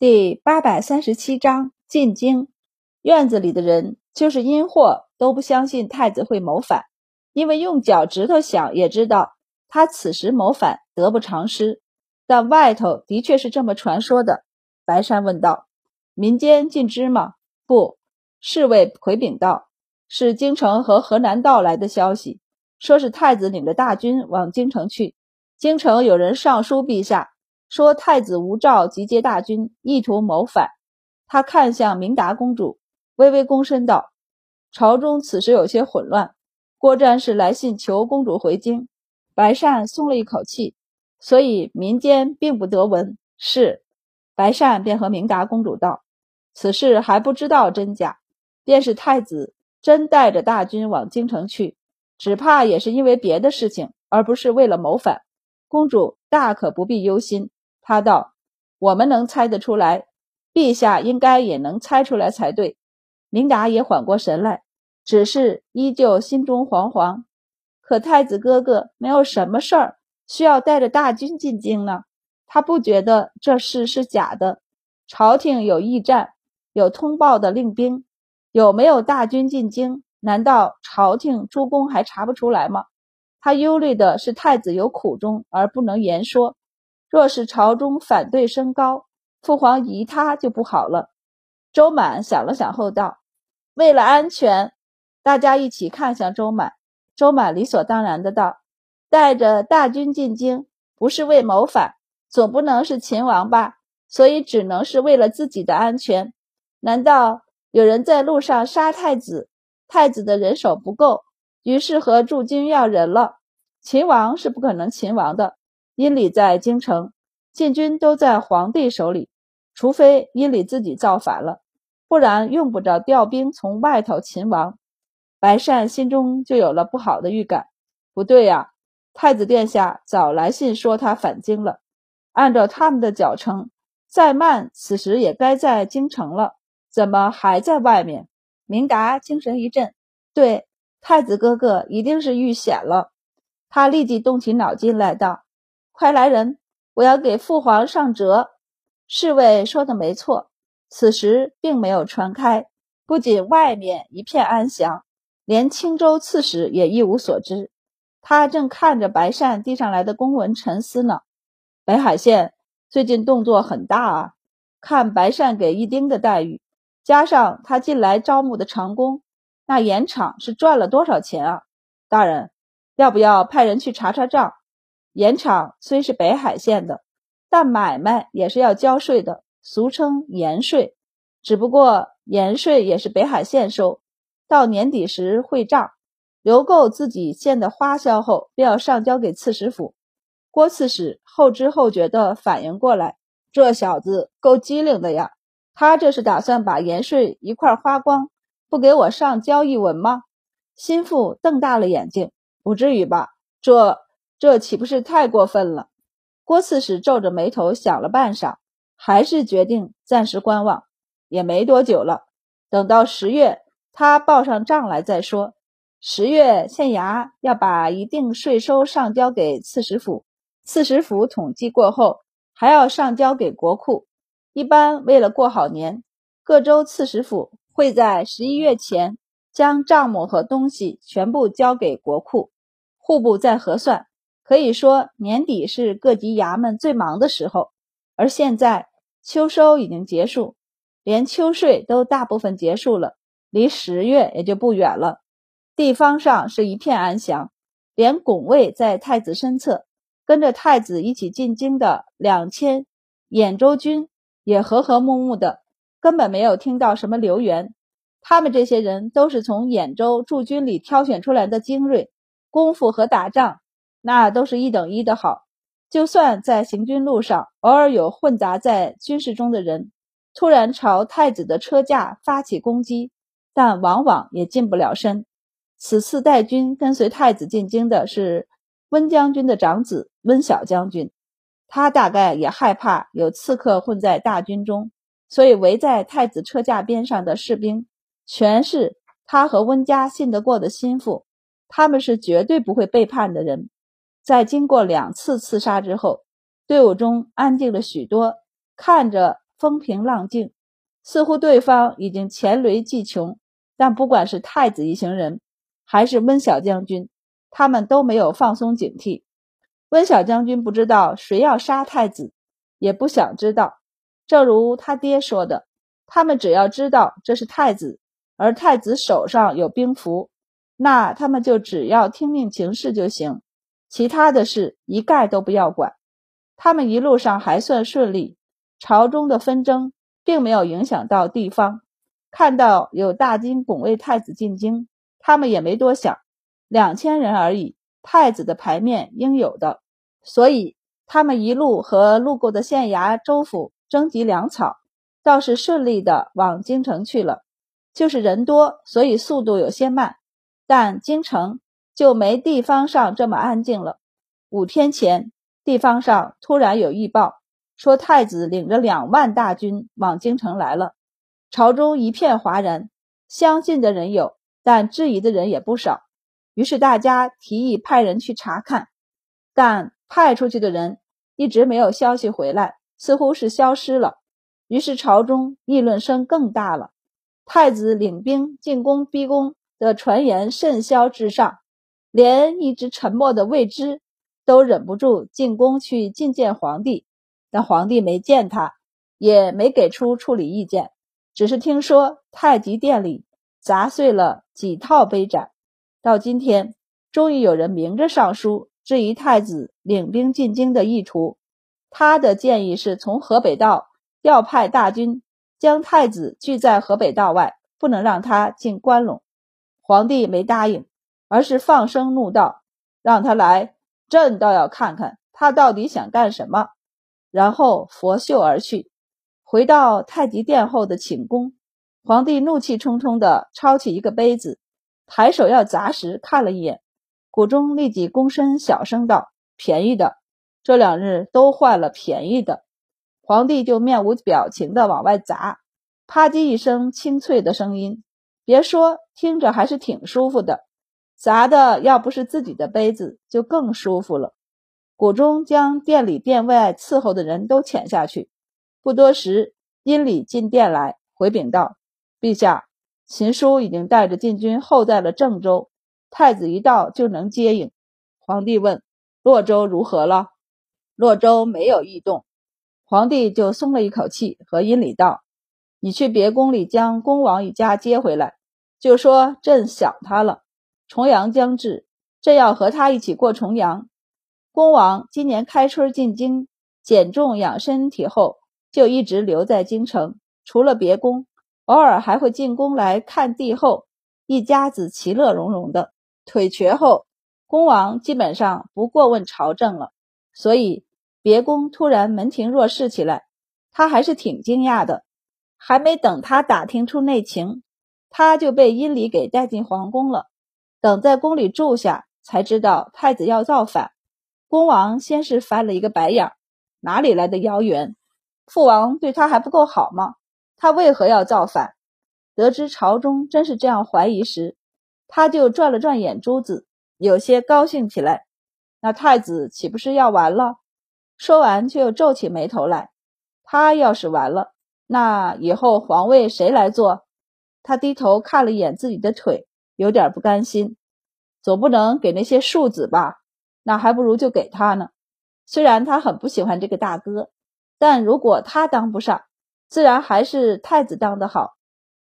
第八百三十七章进京。院子里的人，就是阴货，都不相信太子会谋反，因为用脚趾头想也知道，他此时谋反得不偿失。但外头的确是这么传说的。白山问道：“民间尽知吗？”不，侍卫回禀道：“是京城和河南道来的消息，说是太子领着大军往京城去。京城有人上书陛下。”说太子无诏集结大军，意图谋反。他看向明达公主，微微躬身道：“朝中此时有些混乱，郭战士来信求公主回京。”白善松了一口气，所以民间并不得闻。是，白善便和明达公主道：“此事还不知道真假，便是太子真带着大军往京城去，只怕也是因为别的事情，而不是为了谋反。公主大可不必忧心。”他道：“我们能猜得出来，陛下应该也能猜出来才对。”明达也缓过神来，只是依旧心中惶惶。可太子哥哥没有什么事儿需要带着大军进京呢？他不觉得这事是假的。朝廷有驿站，有通报的令兵，有没有大军进京？难道朝廷诸公还查不出来吗？他忧虑的是太子有苦衷而不能言说。若是朝中反对升高，父皇疑他就不好了。周满想了想后道：“为了安全，大家一起看向周满。”周满理所当然的道：“带着大军进京，不是为谋反，总不能是秦王吧？所以只能是为了自己的安全。难道有人在路上杀太子？太子的人手不够，于是和驻军要人了。秦王是不可能秦王的。”阴礼在京城，禁军都在皇帝手里，除非阴礼自己造反了，不然用不着调兵从外头擒王。白善心中就有了不好的预感，不对呀，太子殿下早来信说他返京了，按照他们的脚程，再慢此时也该在京城了，怎么还在外面？明达精神一振，对，太子哥哥一定是遇险了，他立即动起脑筋来道。快来人！我要给父皇上折。侍卫说的没错，此时并没有传开，不仅外面一片安详，连青州刺史也一无所知。他正看着白善递上来的公文沉思呢。北海县最近动作很大啊！看白善给一丁的待遇，加上他近来招募的长工，那盐场是赚了多少钱啊？大人，要不要派人去查查账？盐场虽是北海县的，但买卖也是要交税的，俗称盐税。只不过盐税也是北海县收，到年底时会账，留够自己县的花销后，便要上交给刺史府。郭刺史后知后觉地反应过来，这小子够机灵的呀！他这是打算把盐税一块花光，不给我上交一文吗？心腹瞪大了眼睛，不至于吧？这。这岂不是太过分了？郭刺史皱着眉头想了半晌，还是决定暂时观望。也没多久了，等到十月，他报上账来再说。十月县衙要把一定税收上交给刺史府，刺史府统计过后，还要上交给国库。一般为了过好年，各州刺史府会在十一月前将账目和东西全部交给国库，户部再核算。可以说年底是各级衙门最忙的时候，而现在秋收已经结束，连秋税都大部分结束了，离十月也就不远了。地方上是一片安详，连拱卫在太子身侧，跟着太子一起进京的两千兖州军也和和睦睦的，根本没有听到什么流言。他们这些人都是从兖州驻军里挑选出来的精锐，功夫和打仗。那都是一等一的好，就算在行军路上偶尔有混杂在军事中的人，突然朝太子的车驾发起攻击，但往往也近不了身。此次带军跟随太子进京的是温将军的长子温小将军，他大概也害怕有刺客混在大军中，所以围在太子车驾边上的士兵，全是他和温家信得过的心腹，他们是绝对不会背叛的人。在经过两次刺杀之后，队伍中安静了许多。看着风平浪静，似乎对方已经黔驴技穷。但不管是太子一行人，还是温小将军，他们都没有放松警惕。温小将军不知道谁要杀太子，也不想知道。正如他爹说的，他们只要知道这是太子，而太子手上有兵符，那他们就只要听命行事就行，其他的事一概都不要管。他们一路上还算顺利，朝中的纷争并没有影响到地方。看到有大金拱卫太子进京，他们也没多想，两千人而已，太子的牌面应有的，所以他们一路和路过的县衙、州府征集粮草，倒是顺利的往京城去了。就是人多，所以速度有些慢，但京城就没地方上这么安静了。五天前，地方上突然有预报，说太子领着两万大军往京城来了。朝中一片哗然，相信的人有，但质疑的人也不少。于是大家提议派人去查看，但派出去的人一直没有消息回来，似乎是消失了。于是朝中议论声更大了。太子领兵进宫逼宫的传言甚嚣至上，连一直沉默的魏之都忍不住进宫去觐见皇帝，但皇帝没见他，也没给出处理意见。只是听说太极殿里砸碎了几套杯盏，到今天终于有人明着上书质疑太子领兵进京的意图。他的建议是从河北道调派大军，将太子拒在河北道外，不能让他进关陇。皇帝没答应，而是放声怒道：“让他来，朕倒要看看他到底想干什么。”然后拂袖而去。回到太极殿后的寝宫，皇帝怒气冲冲地抄起一个杯子，抬手要砸时，看了一眼，谷中立即躬身小声道：“便宜的，这两日都换了便宜的。”皇帝就面无表情地往外砸，啪叽一声清脆的声音，别说听着还是挺舒服的，砸的要不是自己的杯子，就更舒服了。谷中将殿里殿外伺候的人都遣下去。不多时，殷礼进殿来回禀道：“陛下，秦叔已经带着禁军候在了郑州，太子一到就能接应。”皇帝问：“洛州如何了？”洛州没有异动，皇帝就松了一口气，和殷礼道：“你去别宫里将恭王一家接回来，就说朕想他了。重阳将至，朕要和他一起过重阳。恭王今年开春进京，减重养身体后。”就一直留在京城，除了别宫，偶尔还会进宫来看帝后，一家子其乐融融的。腿瘸后，恭王基本上不过问朝政了，所以别宫突然门庭若市起来，他还是挺惊讶的。还没等他打听出内情，他就被殷礼给带进皇宫了。等在宫里住下，才知道太子要造反。恭王先是翻了一个白眼，哪里来的谣言？父王对他还不够好吗？他为何要造反？得知朝中真是这样怀疑时，他就转了转眼珠子，有些高兴起来。那太子岂不是要完了？说完，却又皱起眉头来。他要是完了，那以后皇位谁来做？他低头看了一眼自己的腿，有点不甘心。总不能给那些庶子吧？那还不如就给他呢。虽然他很不喜欢这个大哥。但如果他当不上，自然还是太子当的好。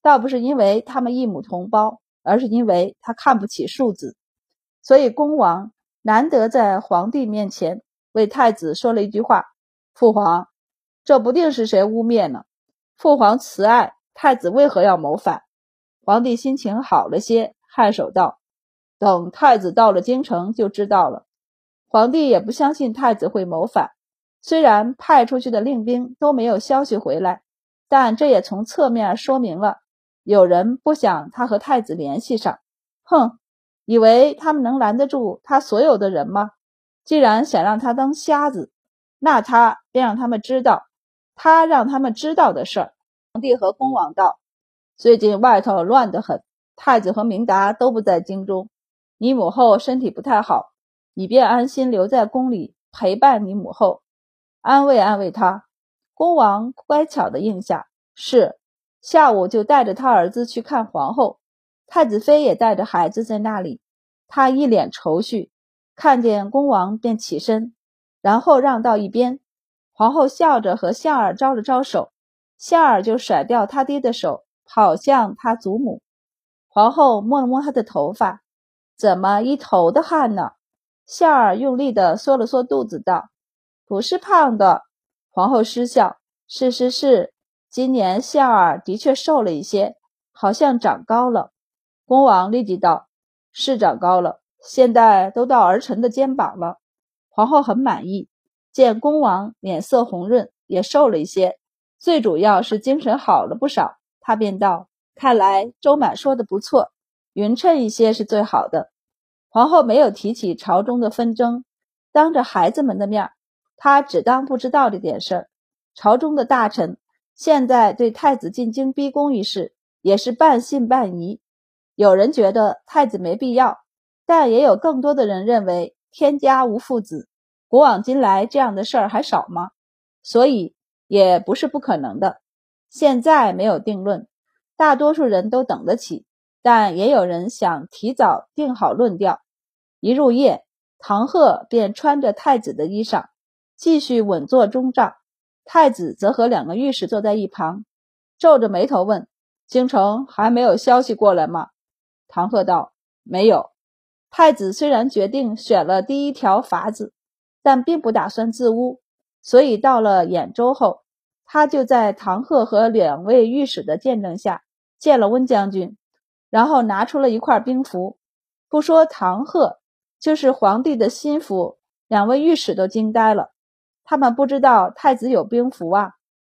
倒不是因为他们一母同胞，而是因为他看不起庶子。所以恭王难得在皇帝面前为太子说了一句话：“父皇，这不定是谁污蔑呢？父皇慈爱太子，为何要谋反？”皇帝心情好了些，颔首道：“等太子到了京城就知道了。”皇帝也不相信太子会谋反。虽然派出去的令兵都没有消息回来，但这也从侧面说明了有人不想他和太子联系上。哼，以为他们能拦得住他所有的人吗？既然想让他当瞎子，那他便让他们知道他让他们知道的事儿。皇帝和恭王道：“最近外头乱得很，太子和明达都不在京中。你母后身体不太好，你便安心留在宫里陪伴你母后。”安慰安慰他，恭王乖巧的应下，是。下午就带着他儿子去看皇后，太子妃也带着孩子在那里。他一脸愁绪，看见恭王便起身，然后让到一边。皇后笑着和向儿招了招手，向儿就甩掉他爹的手，跑向他祖母。皇后摸了摸他的头发，怎么一头的汗呢？向儿用力地缩了缩肚子，道：“不是胖的。”皇后失笑：“是是是。”今年夏儿的确瘦了一些，好像长高了。恭王立即道：“是长高了，现在都到儿臣的肩膀了。”皇后很满意，见恭王脸色红润，也瘦了一些，最主要是精神好了不少。她便道：“看来周满说的不错，匀称一些是最好的。”皇后没有提起朝中的纷争，当着孩子们的面，她只当不知道这点事儿。朝中的大臣。现在对太子进京逼宫一事也是半信半疑，有人觉得太子没必要，但也有更多的人认为天家无父子，古往今来这样的事儿还少吗？所以也不是不可能的。现在没有定论，大多数人都等得起，但也有人想提早定好论调。一入夜，唐贺便穿着太子的衣裳，继续稳坐中帐。太子则和两个御史坐在一旁，皱着眉头问：“京城还没有消息过来吗？”唐贺道：“没有。”太子虽然决定选了第一条法子，但并不打算自污，所以到了兖州后，他就在唐贺和两位御史的见证下见了温将军，然后拿出了一块兵符。不说唐贺，就是皇帝的心腹，两位御史都惊呆了。他们不知道太子有兵符啊！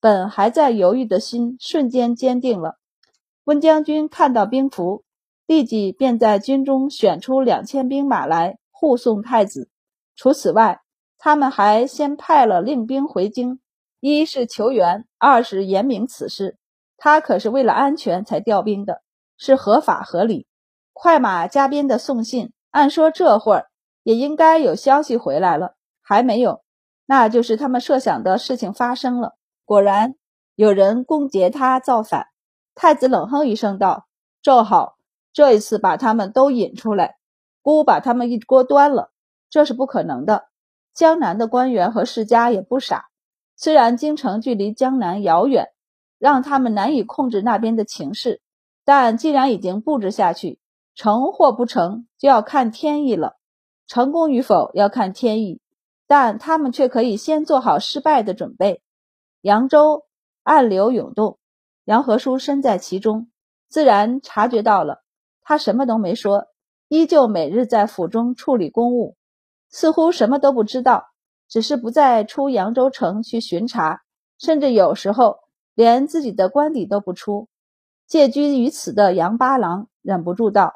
本还在犹豫的心瞬间坚定了。温将军看到兵符，立即便在军中选出两千兵马来护送太子。除此外，他们还先派了令兵回京，一是求援，二是言明此事。他可是为了安全才调兵的，是合法合理。快马加鞭的送信，按说这会儿也应该有消息回来了，还没有。那就是他们设想的事情发生了。果然有人攻讦他造反。太子冷哼一声道：“正好这一次把他们都引出来，孤把他们一锅端了。这是不可能的。江南的官员和世家也不傻，虽然京城距离江南遥远，让他们难以控制那边的情势，但既然已经布置下去，成或不成就要看天意了。成功与否要看天意。”但他们却可以先做好失败的准备。扬州暗流涌动，杨和书身在其中，自然察觉到了。他什么都没说，依旧每日在府中处理公务，似乎什么都不知道。只是不再出扬州城去巡查，甚至有时候连自己的官邸都不出。借居于此的杨八郎忍不住道：“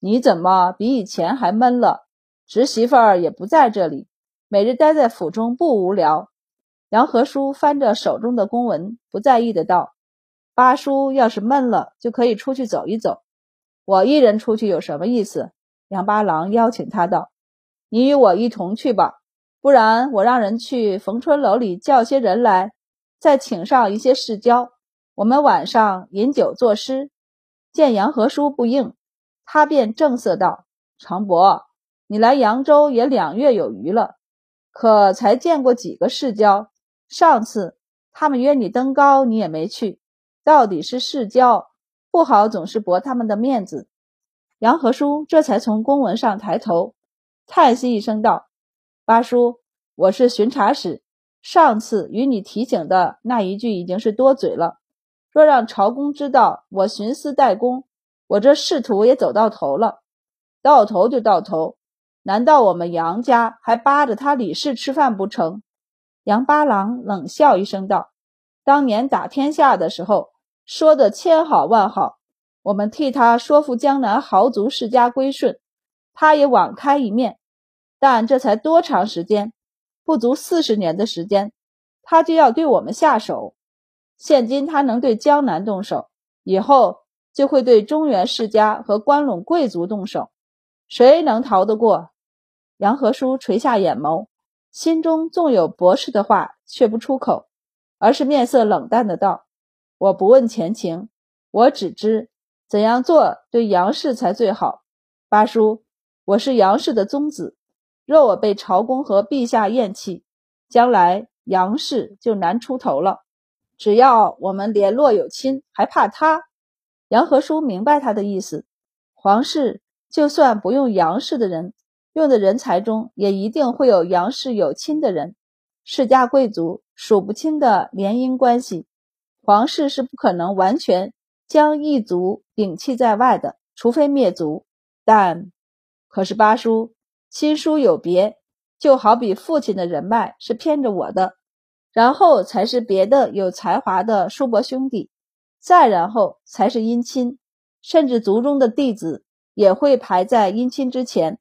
你怎么比以前还闷了？侄媳妇儿也不在这里。”每日待在府中不无聊。杨和叔翻着手中的公文，不在意的道：“八叔要是闷了，就可以出去走一走。我一人出去有什么意思？”杨八郎邀请他道：“你与我一同去吧，不然我让人去逢春楼里叫些人来，再请上一些世交，我们晚上饮酒作诗。”见杨和叔不应，他便正色道：“常伯，你来扬州也两月有余了。”可才见过几个世交？上次他们约你登高，你也没去，到底是世交不好，总是驳他们的面子。杨和叔这才从公文上抬头，叹息一声道：“八叔，我是巡查使，上次与你提醒的那一句已经是多嘴了。若让朝公知道我徇私待公，我这仕途也走到头了。到头就到头。”难道我们杨家还扒着他李氏吃饭不成？杨八郎冷笑一声道：“当年打天下的时候，说的千好万好，我们替他说服江南豪族世家归顺，他也网开一面。但这才多长时间？不足四十年的时间，他就要对我们下手。现今他能对江南动手，以后就会对中原世家和关陇贵族动手，谁能逃得过？”杨和叔垂下眼眸，心中纵有博士的话，却不出口。而是面色冷淡的道：“我不问前情，我只知怎样做对杨氏才最好。八叔，我是杨氏的宗子，若我被朝公和陛下厌弃，将来杨氏就难出头了。只要我们联络有亲，还怕他？”杨和叔明白他的意思，皇室就算不用杨氏的人，用的人才中也一定会有杨氏有亲的人。世家贵族数不清的联姻关系，皇室是不可能完全将一族摒弃在外的，除非灭族。但可是八叔亲疏有别，就好比父亲的人脉是偏着我的，然后才是别的有才华的叔伯兄弟，再然后才是姻亲，甚至族中的弟子也会排在姻亲之前。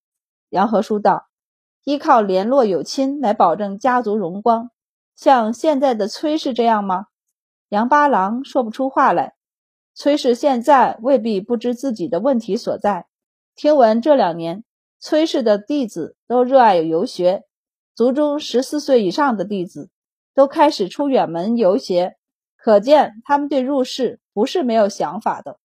杨和叔道。依靠联络有亲来保证家族荣光，像现在的崔氏这样吗？杨八郎说不出话来。崔氏现在未必不知自己的问题所在。听闻这两年崔氏的弟子都热爱游学，族中十四岁以上的弟子都开始出远门游学，可见他们对入世不是没有想法的。